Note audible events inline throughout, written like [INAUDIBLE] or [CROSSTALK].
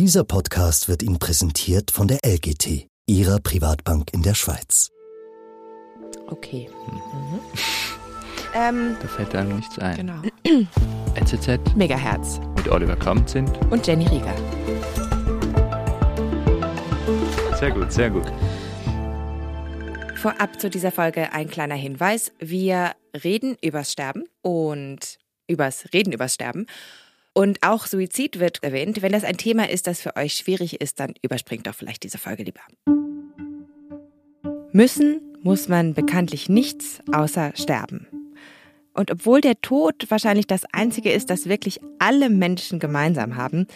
Dieser Podcast wird Ihnen präsentiert von der LGT, Ihrer Privatbank in der Schweiz. Okay. Mhm. Ähm, Da fällt einem nichts ein. genau. [CLEARS THROAT] NZZ Megahertz mit Oliver Kamp-Zint. und Jenny Rieger. Sehr gut, sehr gut. Vorab zu dieser Folge ein kleiner Hinweis. Wir reden übers Sterben und übers Reden übers Sterben. Und auch Suizid wird erwähnt. Wenn das ein Thema ist, das für euch schwierig ist, dann überspringt doch vielleicht diese Folge lieber. Müssen muss man bekanntlich nichts außer sterben. Und obwohl der Tod wahrscheinlich das Einzige ist, das wirklich alle Menschen gemeinsam haben,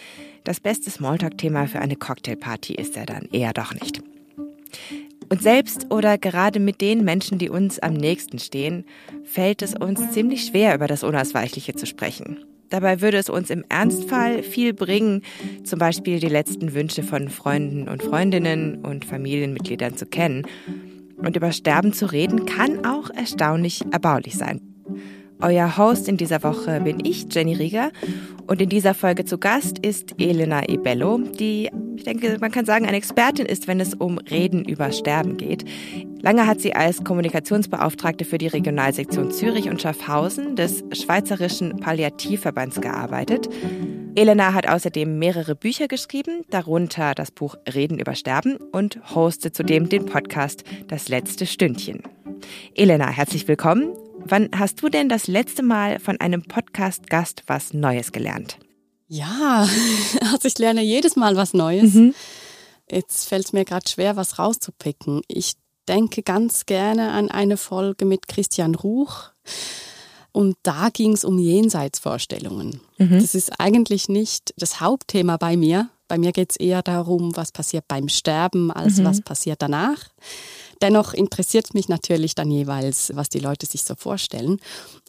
das beste Smalltalk-Thema für eine Cocktailparty ist er dann eher doch nicht. Und selbst oder gerade mit den Menschen, die uns am nächsten stehen, fällt es uns ziemlich schwer, über das Unausweichliche zu sprechen. Dabei würde es uns im Ernstfall viel bringen, zum Beispiel die letzten Wünsche von Freunden und Freundinnen und Familienmitgliedern zu kennen. Und über Sterben zu reden kann auch erstaunlich erbaulich sein. Euer Host in dieser Woche bin ich, Jenny Rieger. Und in dieser Folge zu Gast ist Elena Ibello, die, ich denke, man kann sagen, eine Expertin ist, wenn es um Reden über Sterben geht. Lange hat sie als Kommunikationsbeauftragte für die Regionalsektion Zürich und Schaffhausen des Schweizerischen Palliativverbands gearbeitet. Elena hat außerdem mehrere Bücher geschrieben, darunter das Buch Reden über Sterben und hostet zudem den Podcast Das letzte Stündchen. Elena, herzlich willkommen. Wann hast du denn das letzte Mal von einem Podcast-Gast was Neues gelernt? Ja, [LAUGHS] also ich lerne jedes Mal was Neues. Jetzt fällt es mir gerade schwer, was rauszupicken. Ich denke ganz gerne an eine Folge mit Christian Ruch. Und da ging es um Jenseitsvorstellungen. Das ist eigentlich nicht das Hauptthema bei mir. Bei mir geht es eher darum, was passiert beim Sterben, als was passiert danach. Dennoch interessiert mich natürlich dann jeweils, was die Leute sich so vorstellen.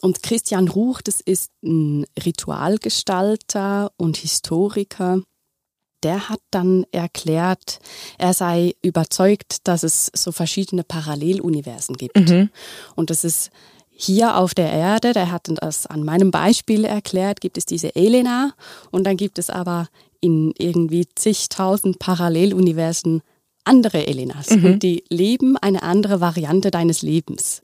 Und Christian Ruch, das ist ein Ritualgestalter und Historiker. Der hat dann erklärt, er sei überzeugt, dass es so verschiedene Paralleluniversen gibt. Und das ist hier auf der Erde, der hat das an meinem Beispiel erklärt, gibt es diese Elena und dann gibt es aber in irgendwie zigtausend Paralleluniversen andere Elenas und die leben eine andere Variante deines Lebens.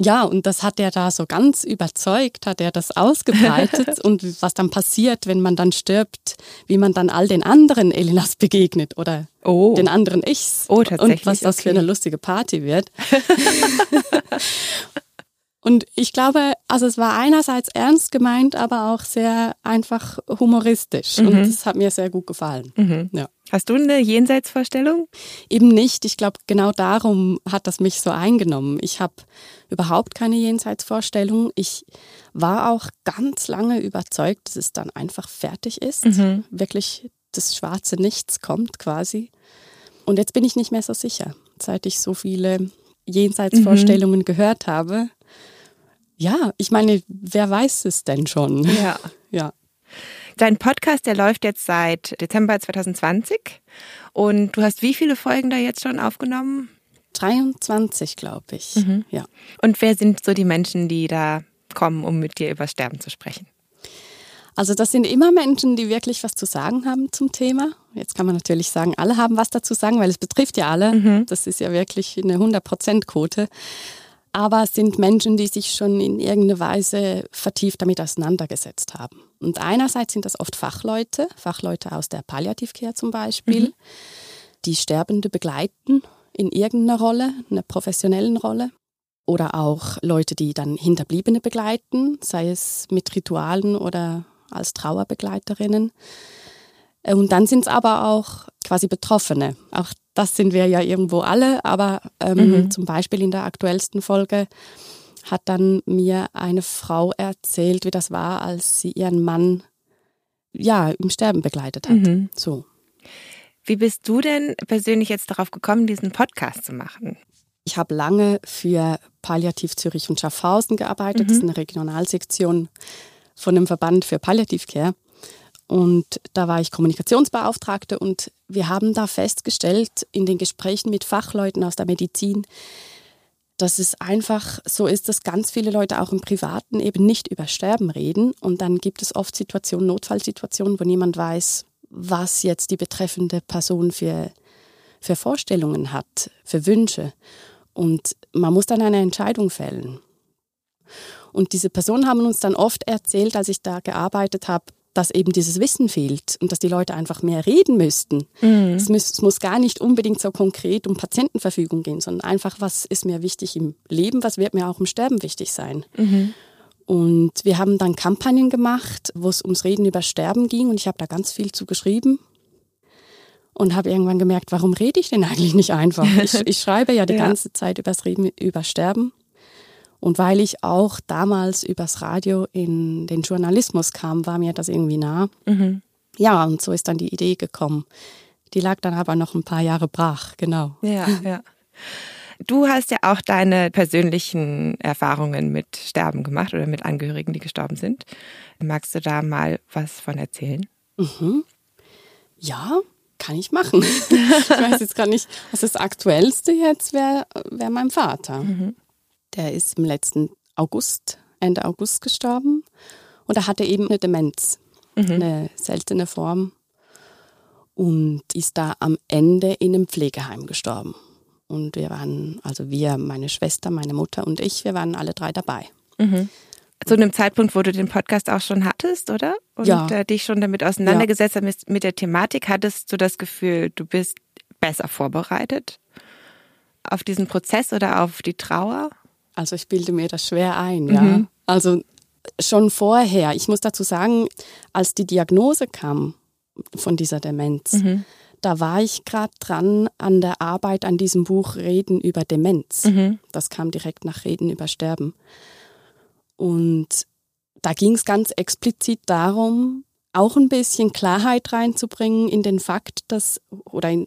Ja, und das hat er da so ganz überzeugt, hat er das ausgebreitet [LAUGHS] und was dann passiert, wenn man dann stirbt, wie man dann all den anderen Elenas begegnet oder Oh. den anderen Ichs. Oh, tatsächlich, Und was das für okay. eine lustige Party wird. [LAUGHS] Und ich glaube, also es war einerseits ernst gemeint, aber auch sehr einfach humoristisch. Und das hat mir sehr gut gefallen. Ja. Hast du eine Jenseitsvorstellung? Eben nicht. Ich glaube, genau darum hat das mich so eingenommen. Ich habe überhaupt keine Jenseitsvorstellung. Ich war auch ganz lange überzeugt, dass es dann einfach fertig ist. Wirklich das schwarze Nichts kommt quasi. Und jetzt bin ich nicht mehr so sicher, seit ich so viele Jenseitsvorstellungen gehört habe. Ja, ich meine, wer weiß es denn schon? Ja. Ja. Dein Podcast, der läuft jetzt seit Dezember 2020 und du hast wie viele Folgen da jetzt schon aufgenommen? 23, glaube ich. Ja. Und wer sind so die Menschen, die da kommen, um mit dir über Sterben zu sprechen? Also das sind immer Menschen, die wirklich was zu sagen haben zum Thema. Jetzt kann man natürlich sagen, alle haben was dazu sagen, weil es betrifft ja alle. Das ist ja wirklich eine 100%-Quote. Aber es sind Menschen, die sich schon in irgendeiner Weise vertieft damit auseinandergesetzt haben. Und einerseits sind das oft Fachleute, Fachleute aus der Palliativcare zum Beispiel, die Sterbende begleiten in irgendeiner Rolle, einer professionellen Rolle. Oder auch Leute, die dann Hinterbliebene begleiten, sei es mit Ritualen oder als Trauerbegleiterinnen. Äh, Und dann sind es aber auch quasi Betroffene. Auch das sind wir ja irgendwo alle, aber ähm, zum Beispiel in der aktuellsten Folge hat dann mir eine Frau erzählt, wie das war, als sie ihren Mann ja im Sterben begleitet hat. So. Wie bist du denn persönlich jetzt darauf gekommen, diesen Podcast zu machen? Ich habe lange für Palliativ Zürich und Schaffhausen gearbeitet. Das ist eine Regionalsektion von einem Verband für Palliativcare. Und da war ich Kommunikationsbeauftragte und wir haben da festgestellt in den Gesprächen mit Fachleuten aus der Medizin, dass es einfach so ist, dass ganz viele Leute auch im Privaten eben nicht über Sterben reden. Und dann gibt es oft Situationen, Notfallsituationen, wo niemand weiß, was jetzt die betreffende Person für, für Vorstellungen hat, für Wünsche. Und man muss dann eine Entscheidung fällen. Und diese Personen haben uns dann oft erzählt, als ich da gearbeitet habe, dass eben dieses Wissen fehlt und dass die Leute einfach mehr reden müssten. Mhm. Es, muss, es, muss, gar nicht unbedingt so konkret um Patientenverfügung gehen, sondern einfach, was ist mir wichtig im Leben, was wird mir auch im Sterben wichtig sein. Mhm. Und wir haben dann Kampagnen gemacht, wo es ums Reden über Sterben ging und ich habe da ganz viel zu geschrieben und habe irgendwann gemerkt, warum rede ich denn eigentlich nicht einfach? Ich, [LAUGHS] ich schreibe ja die ja. ganze Zeit übers Reden über Sterben und weil ich auch damals übers Radio in den Journalismus kam, war mir das irgendwie nah. Mhm. Ja, und so ist dann die Idee gekommen. Die lag dann aber noch ein paar Jahre brach, genau. Ja, ja. Du hast ja auch deine persönlichen Erfahrungen mit Sterben gemacht oder mit Angehörigen, die gestorben sind. Magst du da mal was von erzählen? Mhm. Ja, kann ich machen. [LAUGHS] ich weiß jetzt gar nicht, was das Aktuellste jetzt wäre, wäre mein Vater. Mhm. Der ist im letzten August, Ende August gestorben. Und er hatte eben eine Demenz, mhm. eine seltene Form. Und ist da am Ende in einem Pflegeheim gestorben. Und wir waren, also wir, meine Schwester, meine Mutter und ich, wir waren alle drei dabei. Mhm. Zu einem Zeitpunkt, wo du den Podcast auch schon hattest, oder? Und ja. Äh, dich schon damit auseinandergesetzt ja. hast mit der Thematik, hattest du das Gefühl, du bist besser vorbereitet auf diesen Prozess oder auf die Trauer? Also ich bilde mir das schwer ein, ja. Mhm. Also schon vorher, ich muss dazu sagen, als die Diagnose kam von dieser Demenz, mhm. da war ich gerade dran an der Arbeit an diesem Buch Reden über Demenz. Mhm. Das kam direkt nach Reden über Sterben. Und da ging es ganz explizit darum, auch ein bisschen Klarheit reinzubringen in den Fakt, dass oder in,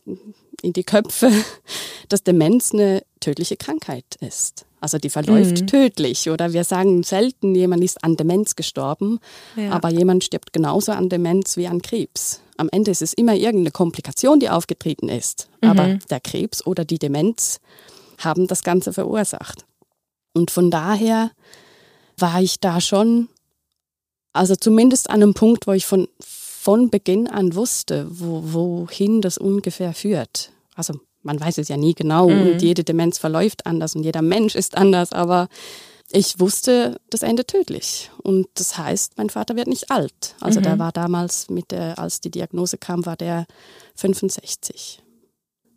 in die Köpfe, [LAUGHS] dass Demenz eine tödliche Krankheit ist. Also die verläuft mhm. tödlich. Oder wir sagen selten, jemand ist an Demenz gestorben, ja. aber jemand stirbt genauso an Demenz wie an Krebs. Am Ende ist es immer irgendeine Komplikation, die aufgetreten ist. Mhm. Aber der Krebs oder die Demenz haben das Ganze verursacht. Und von daher war ich da schon, also zumindest an einem Punkt, wo ich von, von Beginn an wusste, wo, wohin das ungefähr führt. Also man weiß es ja nie genau mhm. und jede Demenz verläuft anders und jeder Mensch ist anders, aber ich wusste, das endet tödlich. Und das heißt, mein Vater wird nicht alt. Also mhm. der war damals mit der, als die Diagnose kam, war der 65.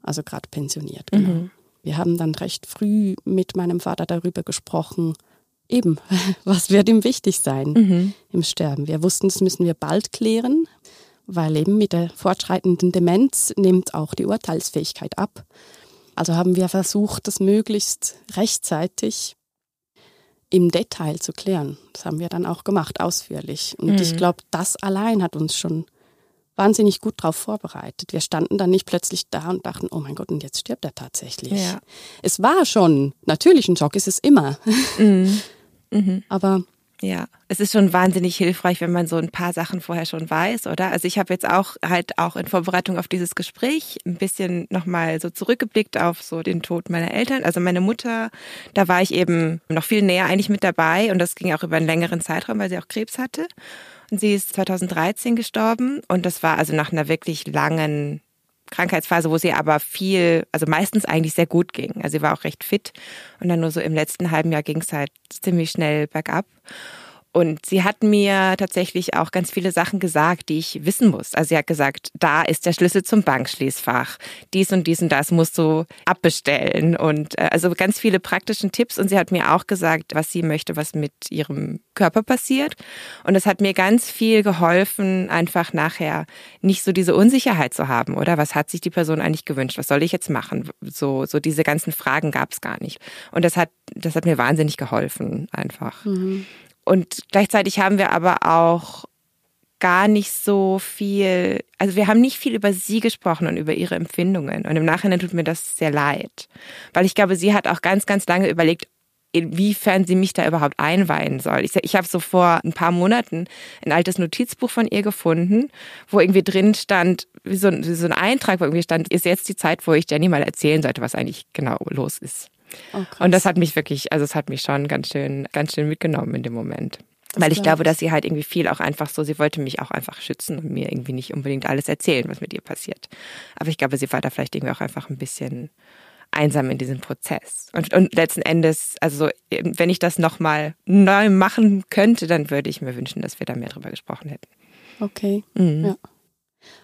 Also gerade pensioniert, genau. Mhm. Wir haben dann recht früh mit meinem Vater darüber gesprochen, eben, [LAUGHS] was wird ihm wichtig sein mhm. im Sterben. Wir wussten, das müssen wir bald klären weil eben mit der fortschreitenden Demenz nimmt auch die Urteilsfähigkeit ab. Also haben wir versucht, das möglichst rechtzeitig im Detail zu klären. Das haben wir dann auch gemacht, ausführlich. Und mhm. ich glaube, das allein hat uns schon wahnsinnig gut darauf vorbereitet. Wir standen dann nicht plötzlich da und dachten, oh mein Gott, und jetzt stirbt er tatsächlich. Ja. Es war schon, natürlich ein Schock ist es immer. Mhm. Mhm. Aber ja, es ist schon wahnsinnig hilfreich, wenn man so ein paar Sachen vorher schon weiß, oder? Also ich habe jetzt auch halt auch in Vorbereitung auf dieses Gespräch ein bisschen nochmal so zurückgeblickt auf so den Tod meiner Eltern. Also meine Mutter, da war ich eben noch viel näher eigentlich mit dabei und das ging auch über einen längeren Zeitraum, weil sie auch Krebs hatte. Und sie ist 2013 gestorben und das war also nach einer wirklich langen Krankheitsphase, wo sie aber viel, also meistens eigentlich sehr gut ging. Also sie war auch recht fit und dann nur so im letzten halben Jahr ging es halt ziemlich schnell bergab. Und sie hat mir tatsächlich auch ganz viele Sachen gesagt, die ich wissen muss. Also sie hat gesagt, da ist der Schlüssel zum Bankschließfach. Dies und dies und das musst du abbestellen. Und äh, also ganz viele praktischen Tipps. Und sie hat mir auch gesagt, was sie möchte, was mit ihrem Körper passiert. Und es hat mir ganz viel geholfen, einfach nachher nicht so diese Unsicherheit zu haben, oder? Was hat sich die Person eigentlich gewünscht? Was soll ich jetzt machen? So, so diese ganzen Fragen gab es gar nicht. Und das hat, das hat mir wahnsinnig geholfen, einfach. Mhm. Und gleichzeitig haben wir aber auch gar nicht so viel, also wir haben nicht viel über sie gesprochen und über ihre Empfindungen. Und im Nachhinein tut mir das sehr leid, weil ich glaube, sie hat auch ganz, ganz lange überlegt, inwiefern sie mich da überhaupt einweihen soll. Ich, ich habe so vor ein paar Monaten ein altes Notizbuch von ihr gefunden, wo irgendwie drin stand, wie so, wie so ein Eintrag, wo irgendwie stand, ist jetzt die Zeit, wo ich Jenny mal erzählen sollte, was eigentlich genau los ist. Oh, und das hat mich wirklich, also es hat mich schon ganz schön, ganz schön mitgenommen in dem Moment. Das Weil ich glaub glaube, dass sie halt irgendwie viel auch einfach so, sie wollte mich auch einfach schützen und mir irgendwie nicht unbedingt alles erzählen, was mit ihr passiert. Aber ich glaube, sie war da vielleicht irgendwie auch einfach ein bisschen einsam in diesem Prozess. Und, und letzten Endes, also wenn ich das nochmal neu machen könnte, dann würde ich mir wünschen, dass wir da mehr drüber gesprochen hätten. Okay. Mhm. Ja.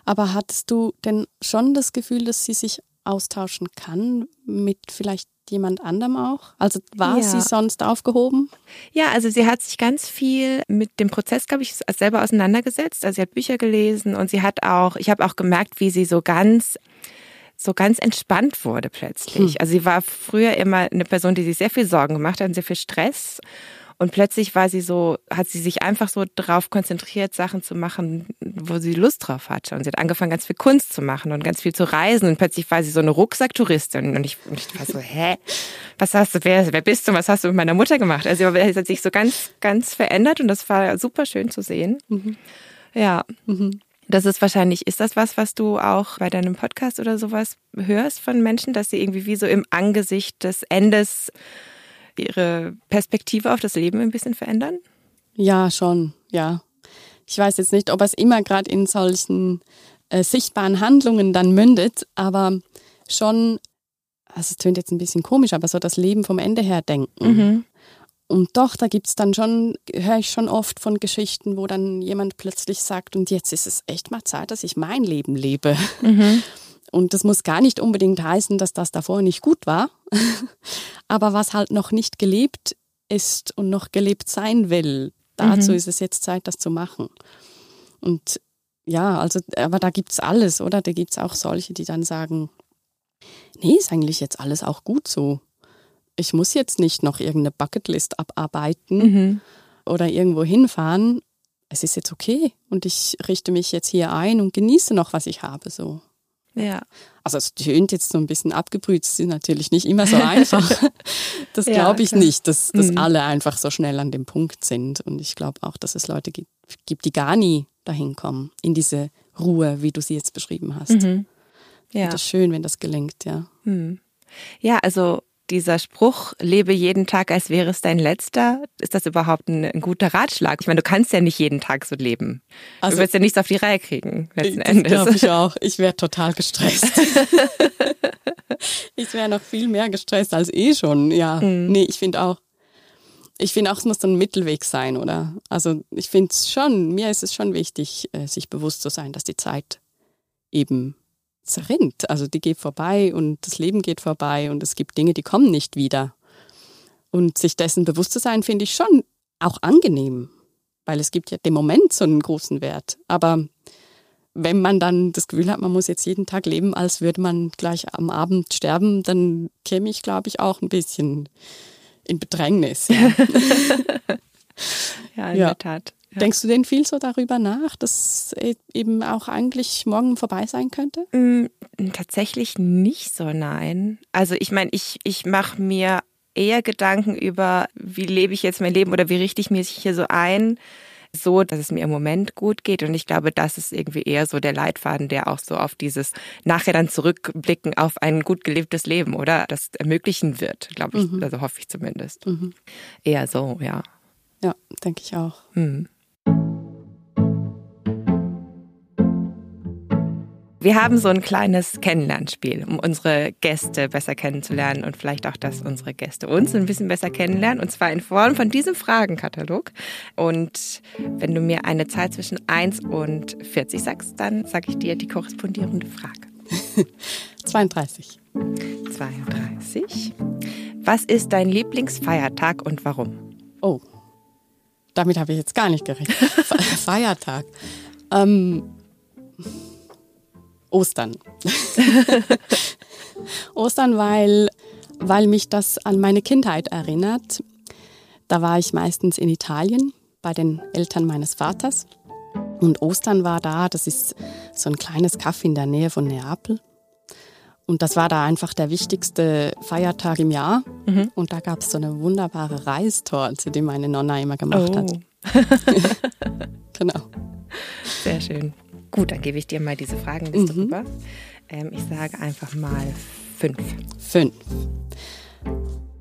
Aber hattest du denn schon das Gefühl, dass sie sich austauschen kann mit vielleicht jemand anderem auch? Also war Ja. sie sonst aufgehoben? Ja, also sie hat sich ganz viel mit dem Prozess, glaube ich, selber auseinandergesetzt. Also sie hat Bücher gelesen und sie hat auch, ich habe auch gemerkt, wie sie so ganz so ganz entspannt wurde plötzlich. Hm. Also sie war früher immer eine Person, die sich sehr viel Sorgen gemacht hat und sehr viel Stress. Und plötzlich war sie so, hat sie sich einfach so darauf konzentriert, Sachen zu machen, wo sie Lust drauf hatte. Und sie hat angefangen, ganz viel Kunst zu machen und ganz viel zu reisen. Und plötzlich war sie so eine Rucksacktouristin. Und ich, und ich war so, hä? Was hast du, wer, wer bist du? Was hast du mit meiner Mutter gemacht? Also sie hat sich so ganz, ganz verändert und das war super schön zu sehen. Ja. Das ist wahrscheinlich, ist das was, was du auch bei deinem Podcast oder sowas hörst von Menschen, dass sie irgendwie wie so im Angesicht des Endes ihre Perspektive auf das Leben ein bisschen verändern? Ja, schon, ja. Ich weiß jetzt nicht, ob es immer gerade in solchen äh, sichtbaren Handlungen dann mündet, aber schon, also es tönt jetzt ein bisschen komisch, aber so das Leben vom Ende her denken. Und doch, da gibt's dann schon, höre ich schon oft von Geschichten, wo dann jemand plötzlich sagt, und jetzt ist es echt mal Zeit, dass ich mein Leben lebe. Und das muss gar nicht unbedingt heißen, dass das davor nicht gut war. [LAUGHS] Aber was halt noch nicht gelebt ist und noch gelebt sein will, dazu ist es jetzt Zeit, das zu machen. Und ja, also, aber da gibt's alles, oder? Da gibt's auch solche, die dann sagen, nee, ist eigentlich jetzt alles auch gut so. Ich muss jetzt nicht noch irgendeine Bucketlist abarbeiten oder irgendwo hinfahren. Es ist jetzt okay und ich richte mich jetzt hier ein und genieße noch, was ich habe, so. Ja. Also es tönt jetzt so ein bisschen abgebrüht, es ist natürlich nicht immer so einfach. [LAUGHS] Das Ja, glaube ich klar. nicht, dass, dass Mhm. alle einfach so schnell an dem Punkt sind. Und ich glaube auch, dass es Leute gibt, gibt, die gar nie dahin kommen, in diese Ruhe, wie du sie jetzt beschrieben hast. Ja. Das ist schön, wenn das gelingt, ja. Ja, also dieser Spruch, lebe jeden Tag, als wäre es dein letzter, ist das überhaupt ein, ein guter Ratschlag? Ich meine, du kannst ja nicht jeden Tag so leben. Also- du wirst ja nichts auf die Reihe kriegen, letzten Das glaube Endes. ich auch. Ich wäre total gestresst. [LAUGHS] ich wäre noch viel mehr gestresst als eh schon. Ja, nee, ich finde auch, ich finde auch, es muss ein Mittelweg sein, oder? Also ich finde es schon, mir ist es schon wichtig, äh, sich bewusst zu sein, dass die Zeit eben zerrinnt. Also die geht vorbei und das Leben geht vorbei und es gibt Dinge, die kommen nicht wieder. Und sich dessen bewusst zu sein, finde ich schon auch angenehm, weil es gibt ja dem Moment so einen großen Wert. Aber wenn man dann das Gefühl hat, man muss jetzt jeden Tag leben, als würde man gleich am Abend sterben, dann käme ich, glaube ich, auch ein bisschen in Bedrängnis. Ja. [LAUGHS] In Ja. der Tat. Ja. Denkst du denn viel so darüber nach, dass e- eben auch eigentlich morgen vorbei sein könnte? Mm, Tatsächlich nicht so, nein. Also ich meine, ich, ich mache mir eher Gedanken über, wie lebe ich jetzt mein Leben oder wie richte ich mich hier so ein, so, dass es mir im Moment gut geht. Und ich glaube, das ist irgendwie eher so der Leitfaden, der auch so auf dieses nachher dann zurückblicken auf ein gut gelebtes Leben, oder? Das ermöglichen wird, glaube ich. Also hoffe ich zumindest. Eher so, ja. Ja, denke ich auch. Hm. Wir haben so ein kleines Kennenlernspiel, um unsere Gäste besser kennenzulernen und vielleicht auch, dass unsere Gäste uns ein bisschen besser kennenlernen. Und zwar in Form von diesem Fragenkatalog. Und wenn du mir eine Zahl zwischen 1 und 40 sagst, dann sage ich dir die korrespondierende Frage. [LAUGHS] 32. 32. Was ist dein Lieblingsfeiertag und warum? Oh, damit habe ich jetzt gar nicht gerechnet. [LAUGHS] Fe- Feiertag. Ähm, Ostern. [LAUGHS] Ostern, weil, weil mich das an meine Kindheit erinnert. Da war ich meistens in Italien bei den Eltern meines Vaters. Und Ostern war da, das ist so ein kleines Kaff in der Nähe von Neapel. Und das war da einfach der wichtigste Feiertag im Jahr. Und da gab es so eine wunderbare Reistorte, die meine Nonna immer gemacht hat. [LAUGHS] [LAUGHS] Genau. Sehr schön. Gut, dann gebe ich dir mal diese Fragenliste rüber. Ähm, ich sage einfach mal fünf. Fünf.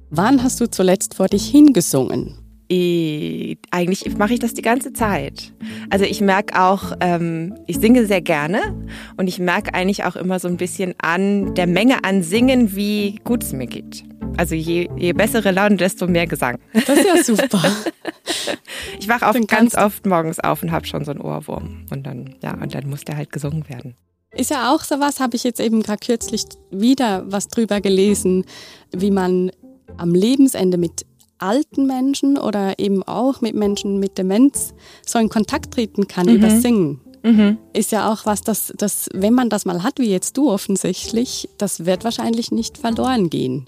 Wann hast du zuletzt vor dich hingesungen? Ich, eigentlich mache ich das die ganze Zeit. Also ich merke auch, ähm, ich singe sehr gerne und ich merke eigentlich auch immer so ein bisschen an der Menge an Singen, wie gut es mir geht. Also je, je bessere Laune, desto mehr Gesang. Das ist ja super. [LAUGHS] ich wache auch ganz oft morgens auf und habe schon so einen Ohrwurm. Und dann, ja, und dann muss der halt gesungen werden. Ist ja auch so was, habe ich jetzt eben gerade kürzlich wieder was drüber gelesen, wie man am Lebensende mit alten Menschen oder eben auch mit Menschen mit Demenz so in Kontakt treten kann mhm. über Singen. Mhm. Ist ja auch was, dass, dass, wenn man das mal hat, wie jetzt du offensichtlich, das wird wahrscheinlich nicht verloren gehen.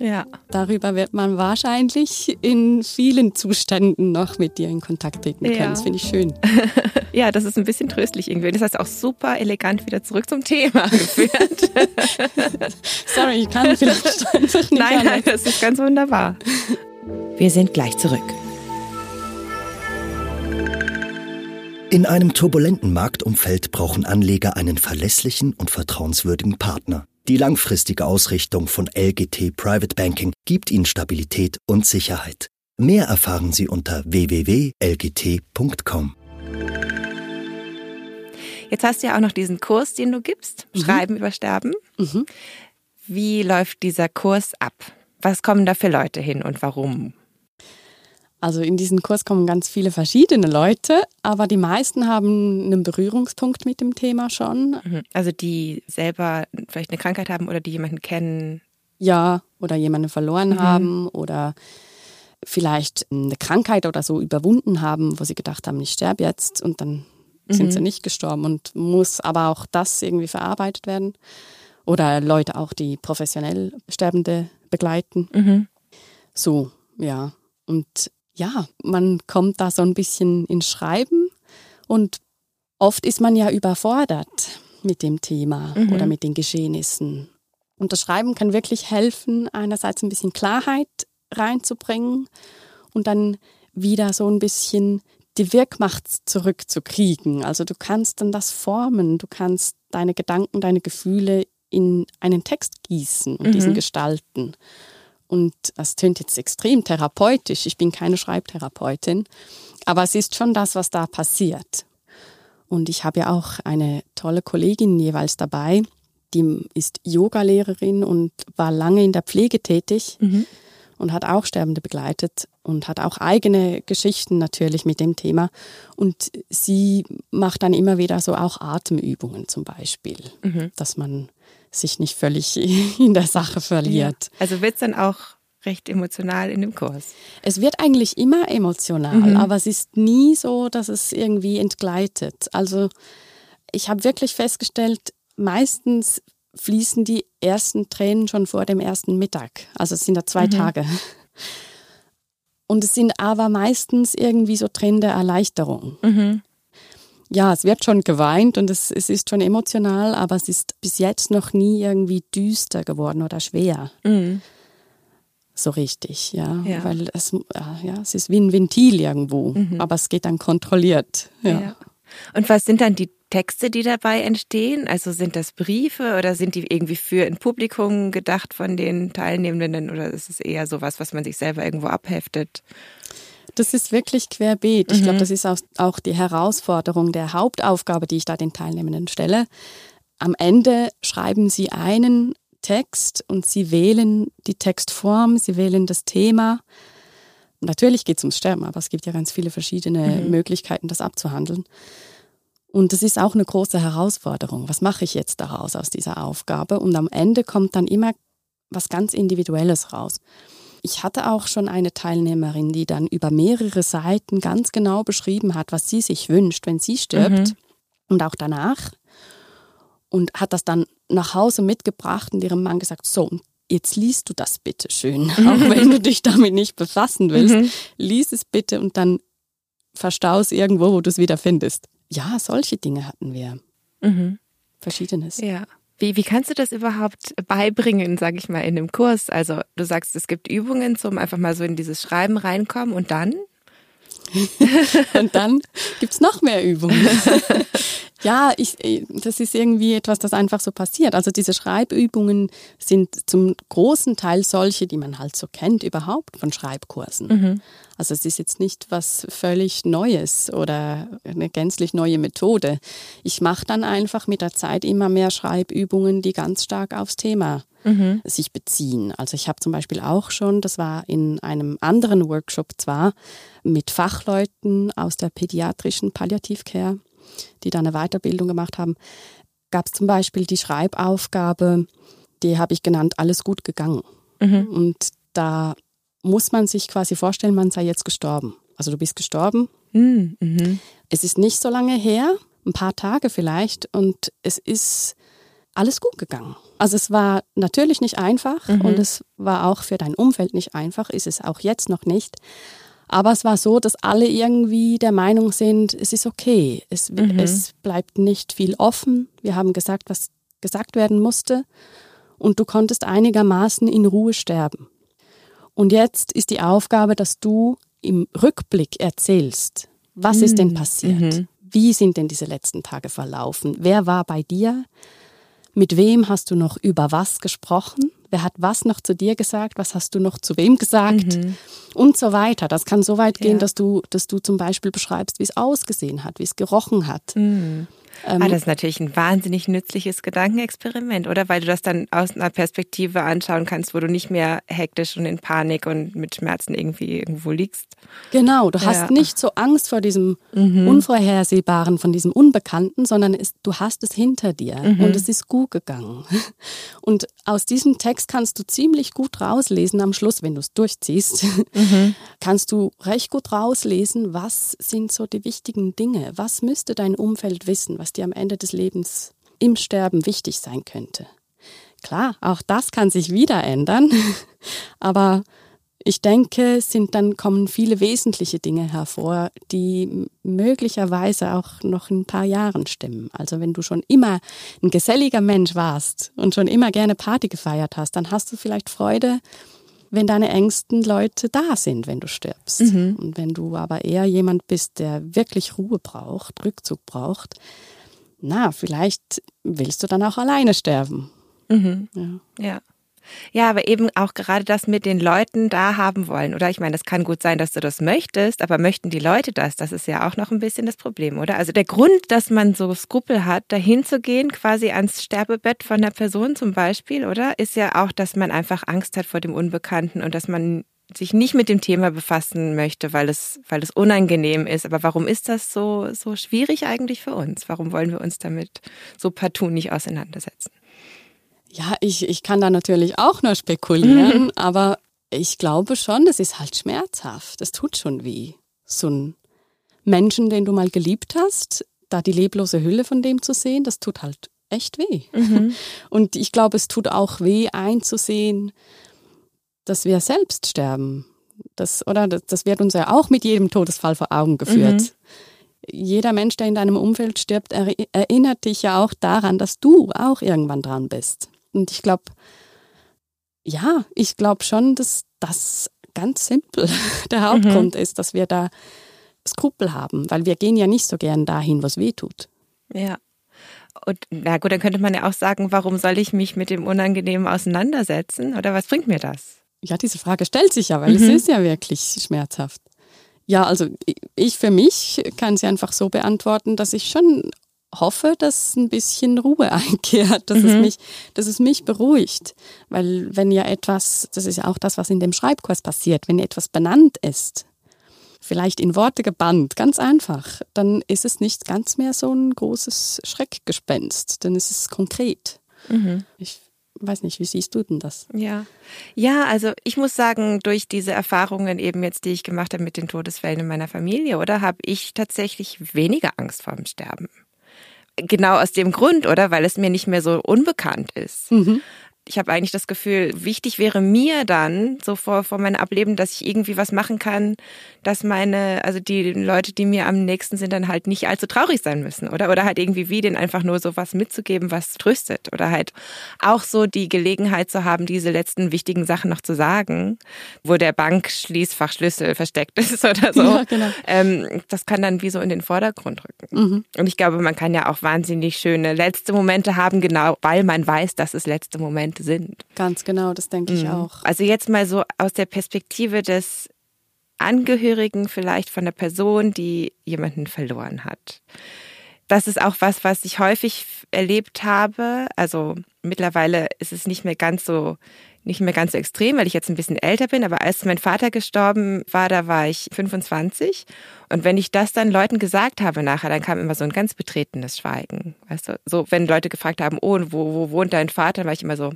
Ja. Darüber wird man wahrscheinlich in vielen Zuständen noch mit dir in Kontakt treten können. Ja. Das finde ich schön. [LAUGHS] ja, das ist ein bisschen tröstlich irgendwie. Das heißt auch super elegant wieder zurück zum Thema [LAUGHS] geführt. [LAUGHS] Sorry, ich kann vielleicht einfach nicht. Nein, nein, das ist ganz wunderbar. Wir sind gleich zurück. In einem turbulenten Marktumfeld brauchen Anleger einen verlässlichen und vertrauenswürdigen Partner. Die langfristige Ausrichtung von LGT Private Banking gibt Ihnen Stabilität und Sicherheit. Mehr erfahren Sie unter www.lgt.com. Jetzt hast du ja auch noch diesen Kurs, den du gibst, mhm. Schreiben über Sterben. Mhm. Wie läuft dieser Kurs ab? Was kommen da für Leute hin und warum? Also in diesen Kurs kommen ganz viele verschiedene Leute, aber die meisten haben einen Berührungspunkt mit dem Thema schon. Mhm. Also die selber vielleicht eine Krankheit haben oder die jemanden kennen. Ja, oder jemanden verloren mhm. haben oder vielleicht eine Krankheit oder so überwunden haben, wo sie gedacht haben, ich sterbe jetzt und dann sind mhm. sie nicht gestorben und muss aber auch das irgendwie verarbeitet werden. Oder Leute auch, die professionell Sterbende begleiten. Mhm. So, ja. Und ja, man kommt da so ein bisschen ins Schreiben und oft ist man ja überfordert mit dem Thema mhm. oder mit den Geschehnissen. Und das Schreiben kann wirklich helfen, einerseits ein bisschen Klarheit reinzubringen und dann wieder so ein bisschen die Wirkmacht zurückzukriegen. Also du kannst dann das formen, du kannst deine Gedanken, deine Gefühle in einen Text gießen und mhm. diesen gestalten. Und das tönt jetzt extrem therapeutisch. Ich bin keine Schreibtherapeutin, aber es ist schon das, was da passiert. Und ich habe ja auch eine tolle Kollegin jeweils dabei, die ist Yogalehrerin und war lange in der Pflege tätig mhm. und hat auch Sterbende begleitet und hat auch eigene Geschichten natürlich mit dem Thema. Und sie macht dann immer wieder so auch Atemübungen zum Beispiel, mhm. dass man sich nicht völlig [LAUGHS] in der Sache verliert. Ja. Also wird es dann auch recht emotional in dem Kurs? Es wird eigentlich immer emotional, mhm. aber es ist nie so, dass es irgendwie entgleitet. Also ich habe wirklich festgestellt, meistens fließen die ersten Tränen schon vor dem ersten Mittag. Also es sind da zwei mhm. Tage. Und es sind aber meistens irgendwie so Tränen der Erleichterung. Mhm ja, es wird schon geweint und es, es ist schon emotional, aber es ist bis jetzt noch nie irgendwie düster geworden oder schwer. Mhm. So richtig, ja. ja. Weil es, ja, es ist wie ein Ventil irgendwo, mhm. aber es geht dann kontrolliert. Ja. ja. Und was sind dann die Texte, die dabei entstehen? Also sind das Briefe oder sind die irgendwie für ein Publikum gedacht von den Teilnehmenden oder ist es eher sowas, was man sich selber irgendwo abheftet? Das ist wirklich querbeet. Ich glaube, mhm. das ist auch die Herausforderung der Hauptaufgabe, die ich da den Teilnehmenden stelle. Am Ende schreiben sie einen Text und sie wählen die Textform, sie wählen das Thema. Natürlich geht es ums Sterben, aber es gibt ja ganz viele verschiedene mhm. Möglichkeiten, das abzuhandeln. Und das ist auch eine große Herausforderung. Was mache ich jetzt daraus aus dieser Aufgabe? Und am Ende kommt dann immer was ganz Individuelles raus. Ich hatte auch schon eine Teilnehmerin, die dann über mehrere Seiten ganz genau beschrieben hat, was sie sich wünscht, wenn sie stirbt mhm. und auch danach. Und hat das dann nach Hause mitgebracht und ihrem Mann gesagt, so, jetzt liest du das bitte schön, [LAUGHS] auch wenn du dich damit nicht befassen willst. Mhm. Lies es bitte und dann verstau es irgendwo, wo du es wieder findest. Ja, solche Dinge hatten wir. Mhm. Verschiedenes. Ja. Wie, wie kannst du das überhaupt beibringen, sag ich mal, in einem Kurs? Also du sagst, es gibt Übungen zum einfach mal so in dieses Schreiben reinkommen und dann? [LAUGHS] und dann gibt's noch mehr Übungen. [LAUGHS] ja, ich, das ist irgendwie etwas, das einfach so passiert. Also diese Schreibübungen sind zum großen Teil solche, die man halt so kennt überhaupt von Schreibkursen. Mhm. Also es ist jetzt nicht was völlig Neues oder eine gänzlich neue Methode. Ich mache dann einfach mit der Zeit immer mehr Schreibübungen, die ganz stark aufs Thema mhm. sich beziehen. Also ich habe zum Beispiel auch schon, das war in einem anderen Workshop zwar, mit Fachleuten aus der pädiatrischen Palliativcare, die da eine Weiterbildung gemacht haben, gab es zum Beispiel die Schreibaufgabe, die habe ich genannt, alles gut gegangen. Mhm. Und da muss man sich quasi vorstellen, man sei jetzt gestorben. Also du bist gestorben. Mhm. mhm. Es ist nicht so lange her, ein paar Tage vielleicht, und es ist alles gut gegangen. Also es war natürlich nicht einfach mhm. und es war auch für dein Umfeld nicht einfach, ist es auch jetzt noch nicht. Aber es war so, dass alle irgendwie der Meinung sind, es ist okay, es, mhm. es bleibt nicht viel offen. Wir haben gesagt, was gesagt werden musste und du konntest einigermaßen in Ruhe sterben. Und jetzt ist die Aufgabe, dass du im Rückblick erzählst, was mhm. ist denn mhm. passiert? Mhm. Wie sind denn diese letzten Tage verlaufen? Wer war bei dir? Mit wem hast du noch über was gesprochen? Wer hat was noch zu dir gesagt? Was hast du noch zu wem gesagt? Mhm. Und so weiter. Das kann so weit gehen, ja. dass du, dass du zum Beispiel beschreibst, wie es ausgesehen hat, wie es gerochen hat. Mhm. Ähm, ah, das ist natürlich ein wahnsinnig nützliches Gedankenexperiment, oder? Weil du das dann aus einer Perspektive anschauen kannst, wo du nicht mehr hektisch und in Panik und mit Schmerzen irgendwie irgendwo liegst. Genau, du ja. hast nicht so Angst vor diesem mhm. Unvorhersehbaren, von diesem Unbekannten, sondern es, du hast es hinter dir mhm. und es ist gut gegangen. [LAUGHS] Und aus diesem Text kannst du ziemlich gut rauslesen am Schluss, wenn du es durchziehst, [LAUGHS] mhm. kannst du recht gut rauslesen, was sind so die wichtigen Dinge, was müsste dein Umfeld wissen, was dir am Ende des Lebens im Sterben wichtig sein könnte. Klar, auch das kann sich wieder ändern, [LAUGHS] aber ich denke, sind dann kommen viele wesentliche Dinge hervor, die möglicherweise auch noch in ein paar Jahren stimmen. Also wenn du schon immer ein geselliger Mensch warst und schon immer gerne Party gefeiert hast, dann hast du vielleicht Freude, wenn deine engsten Leute da sind, wenn du stirbst. Mhm. Und wenn du aber eher jemand bist, der wirklich Ruhe braucht, Rückzug braucht, na, vielleicht willst du dann auch alleine sterben. Mhm. Ja. ja. Ja, aber eben auch gerade das mit den Leuten da haben wollen, oder? Ich meine, es kann gut sein, dass du das möchtest, aber möchten die Leute das? Das ist ja auch noch ein bisschen das Problem, oder? Also der Grund, dass man so Skrupel hat, dahin zu gehen, quasi ans Sterbebett von einer Person zum Beispiel, oder? Ist ja auch, dass man einfach Angst hat vor dem Unbekannten und dass man sich nicht mit dem Thema befassen möchte, weil es, weil es unangenehm ist. Aber warum ist das so, so schwierig eigentlich für uns? Warum wollen wir uns damit so partout nicht auseinandersetzen? Ja, ich, ich kann da natürlich auch nur spekulieren, aber ich glaube schon, das ist halt schmerzhaft. Das tut schon weh. So ein Menschen, den du mal geliebt hast, da die leblose Hülle von dem zu sehen, das tut halt echt weh. Mhm. [LAUGHS] Und ich glaube, es tut auch weh einzusehen, dass wir selbst sterben. Das, oder das, das wird uns ja auch mit jedem Todesfall vor Augen geführt. Mhm. Jeder Mensch, der in deinem Umfeld stirbt, erinnert dich ja auch daran, dass du auch irgendwann dran bist. Und ich glaube, ja, ich glaube schon, dass das ganz simpel [LAUGHS] der Hauptgrund mhm. ist, dass wir da Skrupel haben, weil wir gehen ja nicht so gern dahin, was weh tut. Ja. Und na gut, dann könnte man ja auch sagen, warum soll ich mich mit dem Unangenehmen auseinandersetzen? Oder was bringt mir das? Ja, diese Frage stellt sich ja, weil mhm. es ist ja wirklich schmerzhaft. Ja, also ich für mich kann sie einfach so beantworten, dass ich schon hoffe, dass ein bisschen Ruhe [LAUGHS] einkehrt, dass, mhm. es mich, dass es mich beruhigt. Weil wenn ja etwas, das ist ja auch das, was in dem Schreibkurs passiert, wenn etwas benannt ist, vielleicht in Worte gebannt, ganz einfach, dann ist es nicht ganz mehr so ein großes Schreckgespenst, dann ist es konkret. Mhm. Ich weiß nicht, wie siehst du denn das? Ja. Ja, also ich muss sagen, durch diese Erfahrungen eben jetzt, die ich gemacht habe mit den Todesfällen in meiner Familie, oder habe ich tatsächlich weniger Angst vor dem Sterben genau aus dem Grund, oder? Weil es mir nicht mehr so unbekannt ist. Mhm. Ich habe eigentlich das Gefühl, wichtig wäre mir dann, so vor, vor meinem Ableben, dass ich irgendwie was machen kann, dass meine, also die Leute, die mir am nächsten sind, dann halt nicht allzu traurig sein müssen, oder? Oder halt irgendwie wie denen einfach nur so was mitzugeben, was tröstet. Oder halt auch so die Gelegenheit zu haben, diese letzten wichtigen Sachen noch zu sagen, wo der Bankschließfachschlüssel versteckt [LAUGHS] ist oder so. Ja, genau. ähm, das kann dann wie so in den Vordergrund rücken. Mhm. Und ich glaube, man kann ja auch wahnsinnig schöne letzte Momente haben, genau, weil man weiß, dass es letzte Momente sind. Ganz genau, das denke ich mhm. auch. Also jetzt mal so aus der Perspektive des Angehörigen vielleicht von der Person, die jemanden verloren hat. Das ist auch was, was ich häufig erlebt habe. Also mittlerweile ist es nicht mehr ganz so nicht mehr ganz so extrem, weil ich jetzt ein bisschen älter bin, aber als mein Vater gestorben war, da war ich 25 und wenn ich das dann Leuten gesagt habe nachher, dann kam immer so ein ganz betretenes Schweigen, weißt du? So, wenn Leute gefragt haben, oh, wo, wo wohnt dein Vater, dann war ich immer so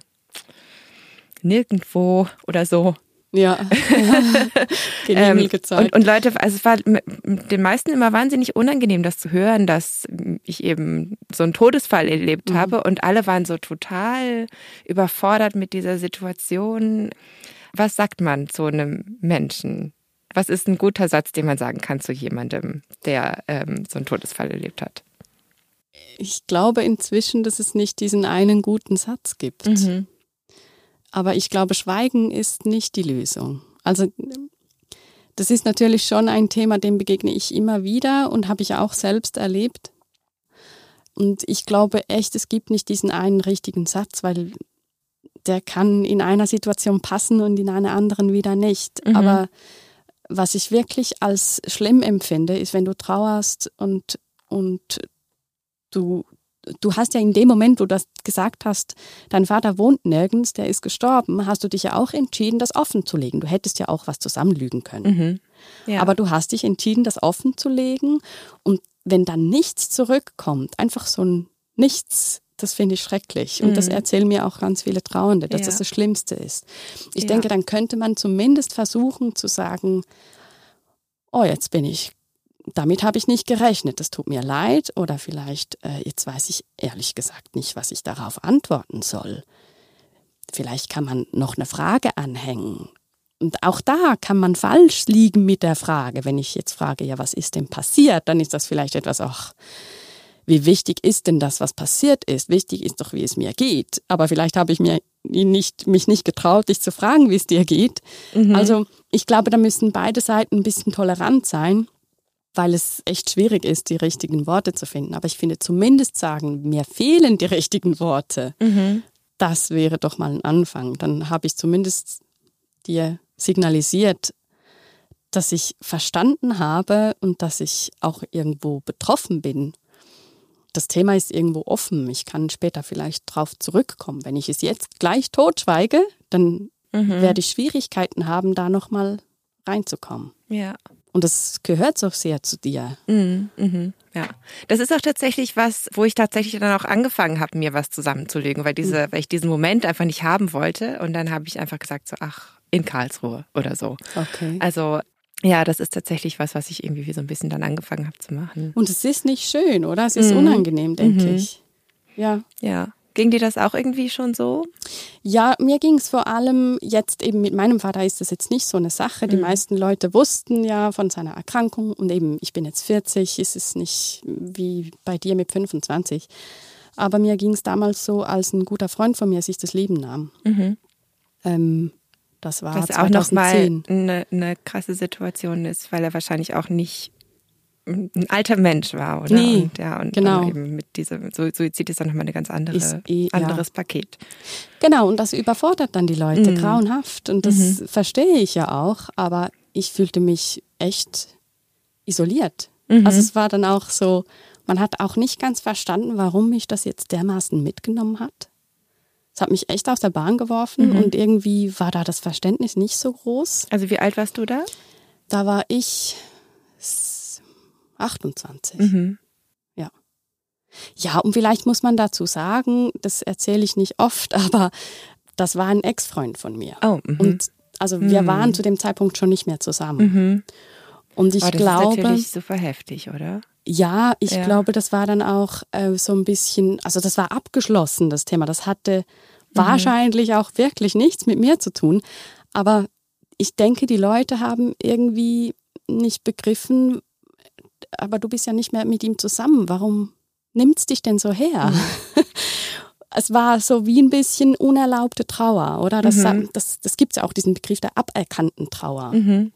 nirgendwo oder so. Ja. [LAUGHS] ähm, und, und Leute, also es war den meisten immer wahnsinnig unangenehm, das zu hören, dass ich eben so einen Todesfall erlebt mhm. habe und alle waren so total überfordert mit dieser Situation. Was sagt man zu einem Menschen? Was ist ein guter Satz, den man sagen kann zu jemandem, der ähm, so einen Todesfall erlebt hat? Ich glaube inzwischen, dass es nicht diesen einen guten Satz gibt. Mhm. Aber ich glaube, Schweigen ist nicht die Lösung. Also das ist natürlich schon ein Thema, dem begegne ich immer wieder und habe ich auch selbst erlebt. Und ich glaube echt, es gibt nicht diesen einen richtigen Satz, weil der kann in einer Situation passen und in einer anderen wieder nicht. Mhm. Aber was ich wirklich als schlimm empfinde, ist, wenn du trauerst und, und du du hast ja in dem Moment, wo du das gesagt hast, dein Vater wohnt nirgends, der ist gestorben, hast du dich ja auch entschieden, das offen zu legen. Du hättest ja auch was zusammenlügen können. Mhm. Ja. Aber du hast dich entschieden, das offen zu legen. Und wenn dann nichts zurückkommt, einfach so ein Nichts, das finde ich schrecklich. Und mhm. das erzählen mir auch ganz viele Trauernde, dass ja. das das Schlimmste ist. Ich ja. denke, dann könnte man zumindest versuchen zu sagen, oh, jetzt bin ich damit habe ich nicht gerechnet. Das tut mir leid oder vielleicht, äh, jetzt weiß ich ehrlich gesagt nicht, was ich darauf antworten soll. Vielleicht kann man noch eine Frage anhängen. Und auch da kann man falsch liegen mit der Frage. Wenn ich jetzt frage, ja, was ist denn passiert, dann ist das vielleicht etwas, ach, wie wichtig ist denn das, was passiert ist? Wichtig ist doch, wie es mir geht. Aber vielleicht habe ich mir nicht, mich nicht getraut, dich zu fragen, wie es dir geht. Mhm. Also ich glaube, da müssen beide Seiten ein bisschen tolerant sein weil es echt schwierig ist, die richtigen Worte zu finden. Aber ich finde zumindest sagen, mir fehlen die richtigen Worte. Mhm. Das wäre doch mal ein Anfang. Dann habe ich zumindest dir signalisiert, dass ich verstanden habe und dass ich auch irgendwo betroffen bin. Das Thema ist irgendwo offen. Ich kann später vielleicht darauf zurückkommen. Wenn ich es jetzt gleich totschweige, dann mhm. werde ich Schwierigkeiten haben, da nochmal reinzukommen. Ja. Und das gehört so sehr zu dir. Mhm, mhm, ja, das ist auch tatsächlich was, wo ich tatsächlich dann auch angefangen habe, mir was zusammenzulegen, weil diese, mhm. weil ich diesen Moment einfach nicht haben wollte. Und dann habe ich einfach gesagt so, ach, in Karlsruhe oder so. Okay. Also ja, das ist tatsächlich was, was ich irgendwie so ein bisschen dann angefangen habe zu machen. Und es ist nicht schön, oder? Es ist mhm. unangenehm, denke mhm. ich. Ja. Ja. Ging dir das auch irgendwie schon so? Ja, mir ging es vor allem jetzt eben mit meinem Vater ist das jetzt nicht so eine Sache. Die mhm. meisten Leute wussten ja von seiner Erkrankung und eben, ich bin jetzt 40, ist es nicht wie bei dir mit 25. Aber mir ging es damals so, als ein guter Freund von mir sich das Leben nahm. Mhm. Ähm, das war Was 2010. auch nochmal eine, eine krasse Situation ist, weil er wahrscheinlich auch nicht ein alter Mensch war, oder? Nee, und, ja, und genau. eben mit diesem Suizid ist dann nochmal ein ganz andere, eh, anderes ja. Paket. Genau, und das überfordert dann die Leute, mhm. grauenhaft. Und das mhm. verstehe ich ja auch, aber ich fühlte mich echt isoliert. Mhm. Also es war dann auch so, man hat auch nicht ganz verstanden, warum mich das jetzt dermaßen mitgenommen hat. Es hat mich echt aus der Bahn geworfen mhm. und irgendwie war da das Verständnis nicht so groß. Also wie alt warst du da? Da war ich 28. Mhm. Ja. Ja, und vielleicht muss man dazu sagen, das erzähle ich nicht oft, [LAUGHS] aber das war ein Ex-Freund von mir. Oh, mh. Und also wir mhm. waren zu dem Zeitpunkt schon nicht mehr zusammen. Mhm. Und ich oh, das glaube. ist natürlich super heftig, oder? Ja, ich ja. glaube, das war dann auch äh, so ein bisschen, also das war abgeschlossen, das Thema. Das hatte wahrscheinlich auch wirklich nichts mit mir zu tun. Aber ich denke, die Leute haben irgendwie nicht begriffen, aber du bist ja nicht mehr mit ihm zusammen. Warum nimmt's dich denn so her? Mhm. [LAUGHS] es war so wie ein bisschen unerlaubte Trauer, oder? Das, mhm. das, das gibt es ja auch, diesen Begriff der aberkannten Trauer. Mhm.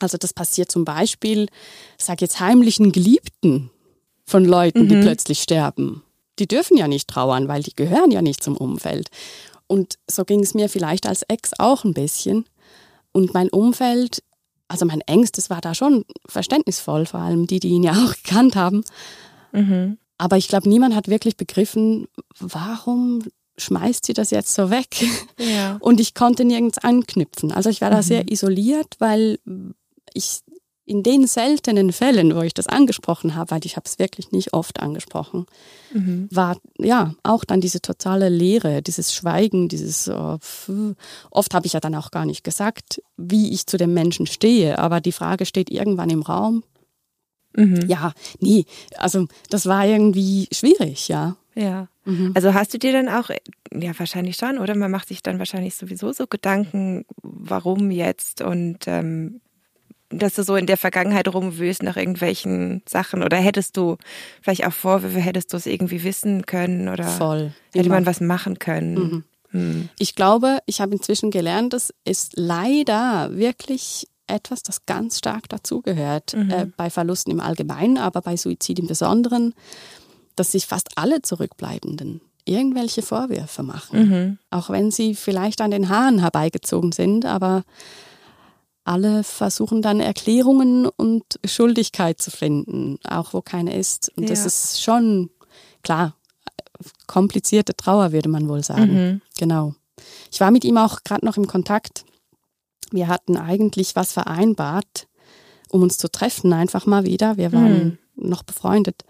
Also das passiert zum Beispiel, sag jetzt heimlichen Geliebten von Leuten, die mhm. plötzlich sterben. Die dürfen ja nicht trauern, weil die gehören ja nicht zum Umfeld. Und so ging es mir vielleicht als Ex auch ein bisschen. Und mein Umfeld, also mein Ängstes war da schon verständnisvoll, vor allem die, die ihn ja [LAUGHS] auch gekannt haben. Mhm. Aber ich glaube, niemand hat wirklich begriffen, warum schmeißt sie das jetzt so weg? Ja. Und ich konnte nirgends anknüpfen. Also ich war mhm. da sehr isoliert, weil ich in den seltenen Fällen, wo ich das angesprochen habe, weil ich habe es wirklich nicht oft angesprochen, mhm. war ja auch dann diese totale Leere, dieses Schweigen, dieses oh, oft habe ich ja dann auch gar nicht gesagt, wie ich zu dem Menschen stehe, aber die Frage steht irgendwann im Raum, Mhm. Ja, nee, also das war irgendwie schwierig, ja. Ja. Mhm. Also hast du dir dann auch, ja, wahrscheinlich schon, oder? Man macht sich dann wahrscheinlich sowieso so Gedanken, warum jetzt und ähm, dass du so in der Vergangenheit rumwühlst nach irgendwelchen Sachen oder hättest du vielleicht auch Vorwürfe, hättest du es irgendwie wissen können oder Voll, hätte man was machen können? Mhm. Hm. Ich glaube, ich habe inzwischen gelernt, dass es leider wirklich etwas, das ganz stark dazugehört, mhm. äh, bei Verlusten im Allgemeinen, aber bei Suizid im Besonderen, dass sich fast alle Zurückbleibenden irgendwelche Vorwürfe machen. Mhm. Auch wenn sie vielleicht an den Haaren herbeigezogen sind, aber alle versuchen dann Erklärungen und Schuldigkeit zu finden, auch wo keine ist. Und ja. das ist schon, klar, komplizierte Trauer, würde man wohl sagen. Mhm. Genau. Ich war mit ihm auch gerade noch im Kontakt wir hatten eigentlich was vereinbart, um uns zu treffen, einfach mal wieder. Wir waren mhm. noch befreundet.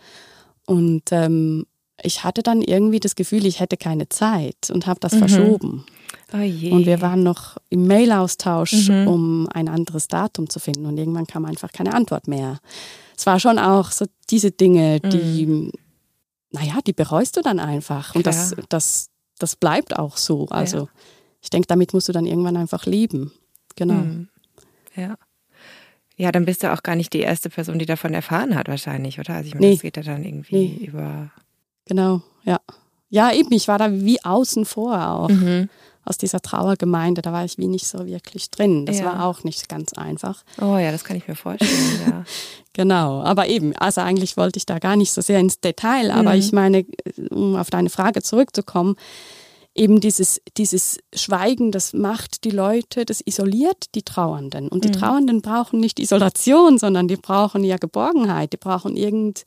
Und ähm, ich hatte dann irgendwie das Gefühl, ich hätte keine Zeit und habe das mhm. verschoben. Oh und wir waren noch im Mailaustausch, mhm. um ein anderes Datum zu finden. Und irgendwann kam einfach keine Antwort mehr. Es war schon auch so diese Dinge, die, mhm. naja, die bereust du dann einfach. Und das, das, das bleibt auch so. Also ja. ich denke, damit musst du dann irgendwann einfach leben. Genau. Mhm. Ja. Ja, dann bist du auch gar nicht die erste Person, die davon erfahren hat, wahrscheinlich, oder? Also ich meine, nee. das geht ja dann irgendwie nee. über. Genau, ja. Ja, eben, ich war da wie außen vor auch. Mhm. Aus dieser Trauergemeinde, da war ich wie nicht so wirklich drin. Das ja. war auch nicht ganz einfach. Oh ja, das kann ich mir vorstellen, [LAUGHS] ja. genau, aber eben, also eigentlich wollte ich da gar nicht so sehr ins Detail, aber mhm. ich meine, um auf deine Frage zurückzukommen, eben dieses, dieses Schweigen, das macht die Leute, das isoliert die Trauernden. Und die mhm. Trauernden brauchen nicht Isolation, sondern die brauchen ja Geborgenheit, die brauchen irgend,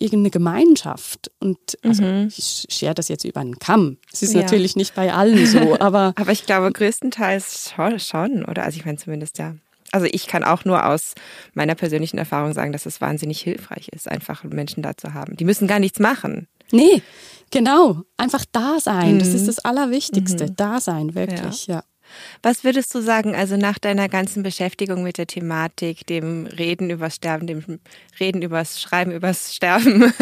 irgendeine Gemeinschaft. Und also mhm. ich schere das jetzt über einen Kamm. Es ist ja. natürlich nicht bei allen so, [LAUGHS] aber. aber ich glaube, größtenteils schon, oder? Also ich meine zumindest ja. Also ich kann auch nur aus meiner persönlichen Erfahrung sagen, dass es wahnsinnig hilfreich ist, einfach Menschen da zu haben. Die müssen gar nichts machen. Nee, genau. Einfach da sein. Mhm. Das ist mhm. das Allerwichtigste. Mhm. Da sein, wirklich, ja. ja. Was würdest du sagen, also nach deiner ganzen Beschäftigung mit der Thematik, dem Reden übers Sterben, dem Reden übers Schreiben übers Sterben [LAUGHS]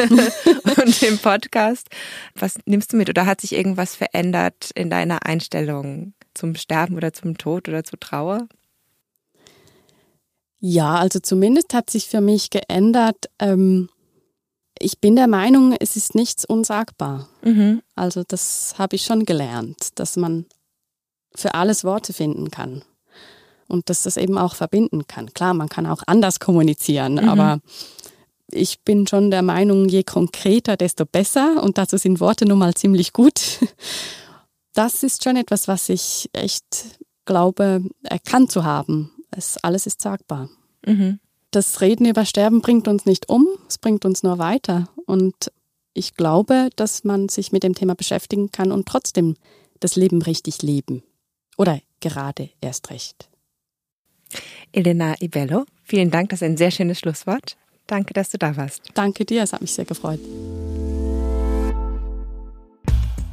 und dem Podcast, was nimmst du mit oder hat sich irgendwas verändert in deiner Einstellung zum Sterben oder zum Tod oder zur Trauer? Ja, also zumindest hat sich für mich geändert, ähm, ich bin der Meinung, es ist nichts unsagbar. Mhm. Also das habe ich schon gelernt, dass man für alles Worte finden kann und dass das eben auch verbinden kann. Klar, man kann auch anders kommunizieren, mhm. aber ich bin schon der Meinung, je konkreter, desto besser und dazu sind Worte nun mal ziemlich gut. [LAUGHS] Das ist schon etwas, was ich echt glaube, erkannt zu haben. Es, alles ist sagbar. Mhm das Reden über Sterben bringt uns nicht um, es bringt uns nur weiter. Und ich glaube, dass man sich mit dem Thema beschäftigen kann und trotzdem das Leben richtig leben. Oder gerade erst recht. Elena Ibello, vielen Dank, das ist ein sehr schönes Schlusswort. Danke, dass du da warst. Danke dir, es hat mich sehr gefreut.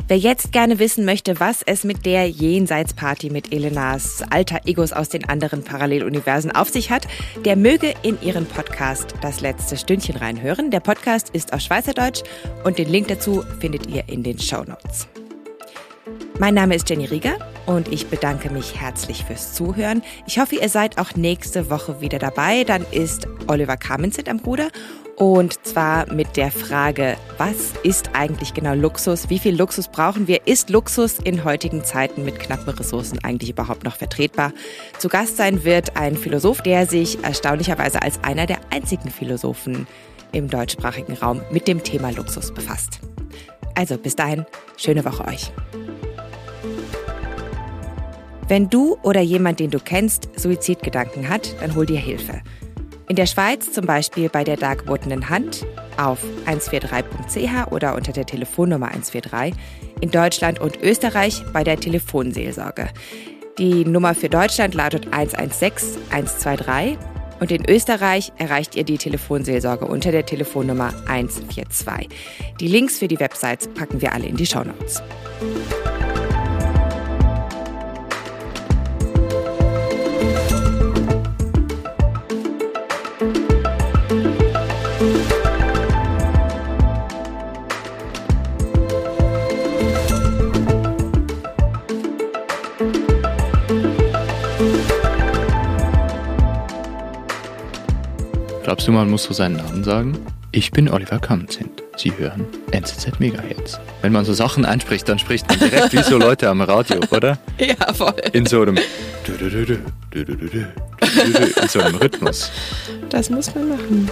Wer jetzt gerne wissen möchte, was es mit der Jenseitsparty mit Elenas alter Egos aus den anderen Paralleluniversen auf sich hat, der möge in ihren Podcast Das letzte Stündchen reinhören. Der Podcast ist auf Schweizerdeutsch und den Link dazu findet ihr in den Show Notes. Mein Name ist Jenny Rieger und ich bedanke mich herzlich fürs Zuhören. Ich hoffe, ihr seid auch nächste Woche wieder dabei. Dann ist Oliver Kamenzitt am Ruder und zwar mit der Frage, was ist eigentlich genau Luxus? Wie viel Luxus brauchen wir? Ist Luxus in heutigen Zeiten mit knappen Ressourcen eigentlich überhaupt noch vertretbar? Zu Gast sein wird ein Philosoph, der sich erstaunlicherweise als einer der einzigen Philosophen im deutschsprachigen Raum mit dem Thema Luxus befasst. Also bis dahin, schöne Woche euch. Wenn du oder jemand, den du kennst, Suizidgedanken hat, dann hol dir Hilfe. In der Schweiz zum Beispiel bei der dargebotenen Hand auf 143.ch oder unter der Telefonnummer 143. In Deutschland und Österreich bei der Telefonseelsorge. Die Nummer für Deutschland lautet 116 123 und in Österreich erreicht ihr die Telefonseelsorge unter der Telefonnummer 142. Die Links für die Websites packen wir alle in die Shownotes. Notes. Glaubst du, man muss so seinen Namen sagen? Ich bin Oliver Kamzint. Sie hören NZZ Megahertz. Wenn man so Sachen anspricht, dann spricht man direkt wie so Leute am Radio, oder? Ja, voll. In so einem in so einem Rhythmus. Das muss man machen.